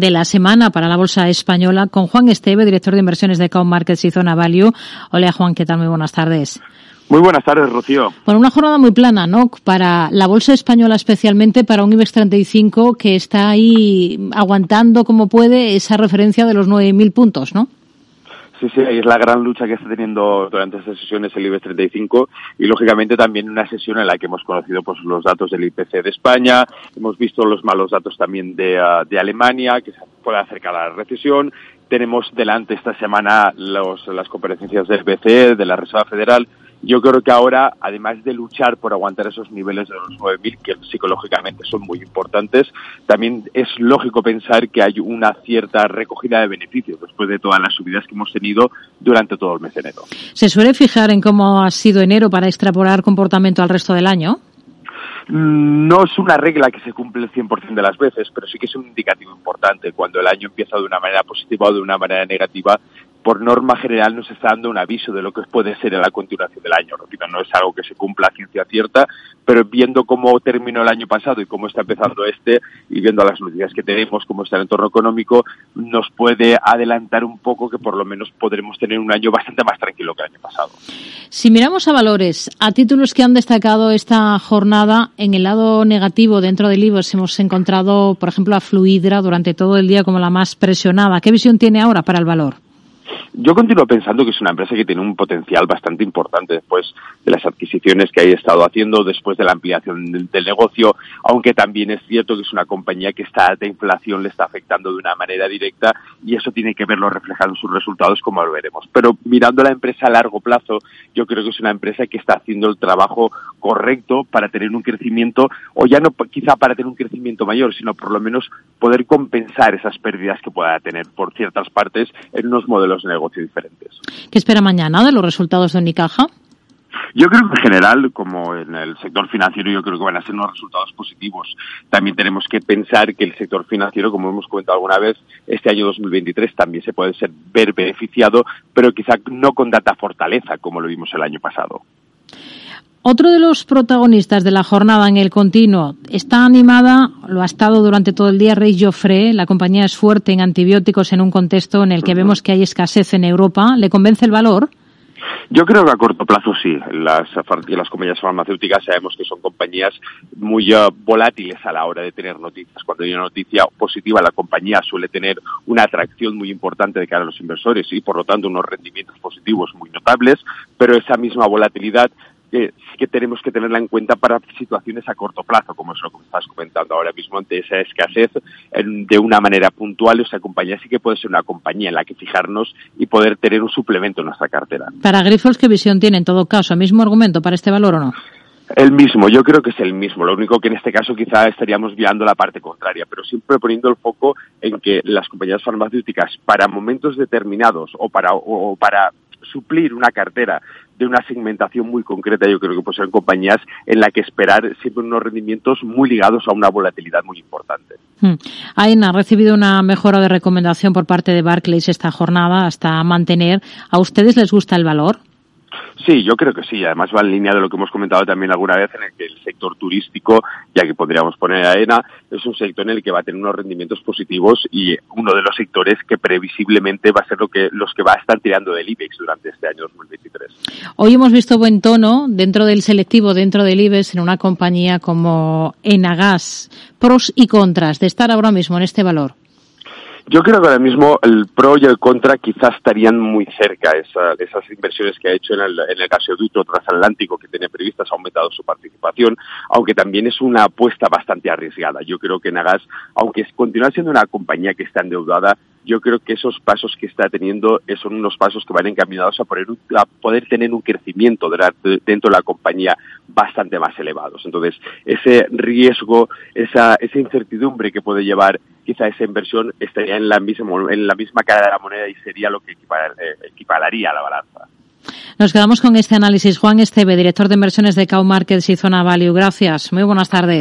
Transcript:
de la semana para la bolsa española con Juan Esteve, director de inversiones de Cow Markets y Zona Value. Hola Juan, ¿qué tal? Muy buenas tardes. Muy buenas tardes, Rocío. Bueno, una jornada muy plana, ¿no? Para la bolsa española especialmente, para un IBEX 35 que está ahí aguantando como puede esa referencia de los 9.000 puntos, ¿no? Sí, sí, es la gran lucha que está teniendo durante estas sesiones el IBEX 35 y lógicamente también una sesión en la que hemos conocido pues los datos del IPC de España, hemos visto los malos datos también de, uh, de Alemania, que se puede acercar a la recesión, tenemos delante esta semana los, las comparecencias del BCE, de la Reserva Federal, yo creo que ahora, además de luchar por aguantar esos niveles de los 9.000, que psicológicamente son muy importantes, también es lógico pensar que hay una cierta recogida de beneficios después de todas las subidas que hemos tenido durante todo el mes de enero. ¿Se suele fijar en cómo ha sido enero para extrapolar comportamiento al resto del año? No es una regla que se cumple el 100% de las veces, pero sí que es un indicativo importante. Cuando el año empieza de una manera positiva o de una manera negativa, por norma general nos está dando un aviso de lo que puede ser en la continuación del año. No es algo que se cumpla a ciencia cierta, pero viendo cómo terminó el año pasado y cómo está empezando este, y viendo las noticias que tenemos, cómo está el entorno económico, nos puede adelantar un poco que por lo menos podremos tener un año bastante más tranquilo que el año pasado. Si miramos a valores, a títulos que han destacado esta jornada, en el lado negativo dentro del IBEX hemos encontrado, por ejemplo, a Fluidra durante todo el día como la más presionada. ¿Qué visión tiene ahora para el valor? Yo continúo pensando que es una empresa que tiene un potencial bastante importante después de las adquisiciones que ha estado haciendo, después de la ampliación del, negocio, aunque también es cierto que es una compañía que esta alta inflación le está afectando de una manera directa y eso tiene que verlo reflejado en sus resultados como lo veremos. Pero mirando la empresa a largo plazo, yo creo que es una empresa que está haciendo el trabajo correcto para tener un crecimiento, o ya no quizá para tener un crecimiento mayor, sino por lo menos poder compensar esas pérdidas que pueda tener por ciertas partes en unos modelos de negocio diferentes. ¿Qué espera mañana de los resultados de Unicaja? Yo creo que en general, como en el sector financiero, yo creo que van a ser unos resultados positivos. También tenemos que pensar que el sector financiero, como hemos comentado alguna vez, este año 2023 también se puede ser ver beneficiado, pero quizá no con data fortaleza como lo vimos el año pasado. Otro de los protagonistas de la jornada en el continuo está animada, lo ha estado durante todo el día Rey Joffre. La compañía es fuerte en antibióticos en un contexto en el que vemos que hay escasez en Europa. ¿Le convence el valor? Yo creo que a corto plazo sí. Las, las compañías farmacéuticas sabemos que son compañías muy uh, volátiles a la hora de tener noticias. Cuando hay una noticia positiva, la compañía suele tener una atracción muy importante de cara a los inversores y, por lo tanto, unos rendimientos positivos muy notables, pero esa misma volatilidad que sí que tenemos que tenerla en cuenta para situaciones a corto plazo, como es lo que estás comentando ahora mismo, ante esa escasez en, de una manera puntual. O sea, compañía sí que puede ser una compañía en la que fijarnos y poder tener un suplemento en nuestra cartera. Para Grifols, ¿qué visión tiene en todo caso? ¿El mismo argumento para este valor o no? El mismo, yo creo que es el mismo. Lo único que en este caso quizá estaríamos viendo la parte contraria, pero siempre poniendo el foco en que las compañías farmacéuticas para momentos determinados o para, o para suplir una cartera de una segmentación muy concreta, yo creo que puede ser compañías en la que esperar siempre unos rendimientos muy ligados a una volatilidad muy importante. Hmm. Ha recibido una mejora de recomendación por parte de Barclays esta jornada hasta mantener. ¿A ustedes les gusta el valor? Sí, yo creo que sí. Además va en línea de lo que hemos comentado también alguna vez en el que el sector turístico, ya que podríamos poner a ENA, es un sector en el que va a tener unos rendimientos positivos y uno de los sectores que previsiblemente va a ser lo que, los que va a estar tirando del IBEX durante este año 2023. Hoy hemos visto buen tono dentro del selectivo, dentro del IBEX, en una compañía como Enagas. Pros y contras de estar ahora mismo en este valor. Yo creo que ahora mismo el pro y el contra quizás estarían muy cerca. Esa, esas inversiones que ha hecho en el, en el gasoducto transatlántico que tiene previstas ha aumentado su participación, aunque también es una apuesta bastante arriesgada. Yo creo que Nagas, aunque continúa siendo una compañía que está endeudada, yo creo que esos pasos que está teniendo son unos pasos que van encaminados a poder, a poder tener un crecimiento dentro de la compañía bastante más elevados. Entonces, ese riesgo, esa, esa incertidumbre que puede llevar quizá esa inversión estaría en la misma, en la misma cara de la moneda y sería lo que equipar, eh, equipararía a la balanza. Nos quedamos con este análisis. Juan Esteve, director de inversiones de Cow Markets y Zona Value. Gracias. Muy buenas tardes.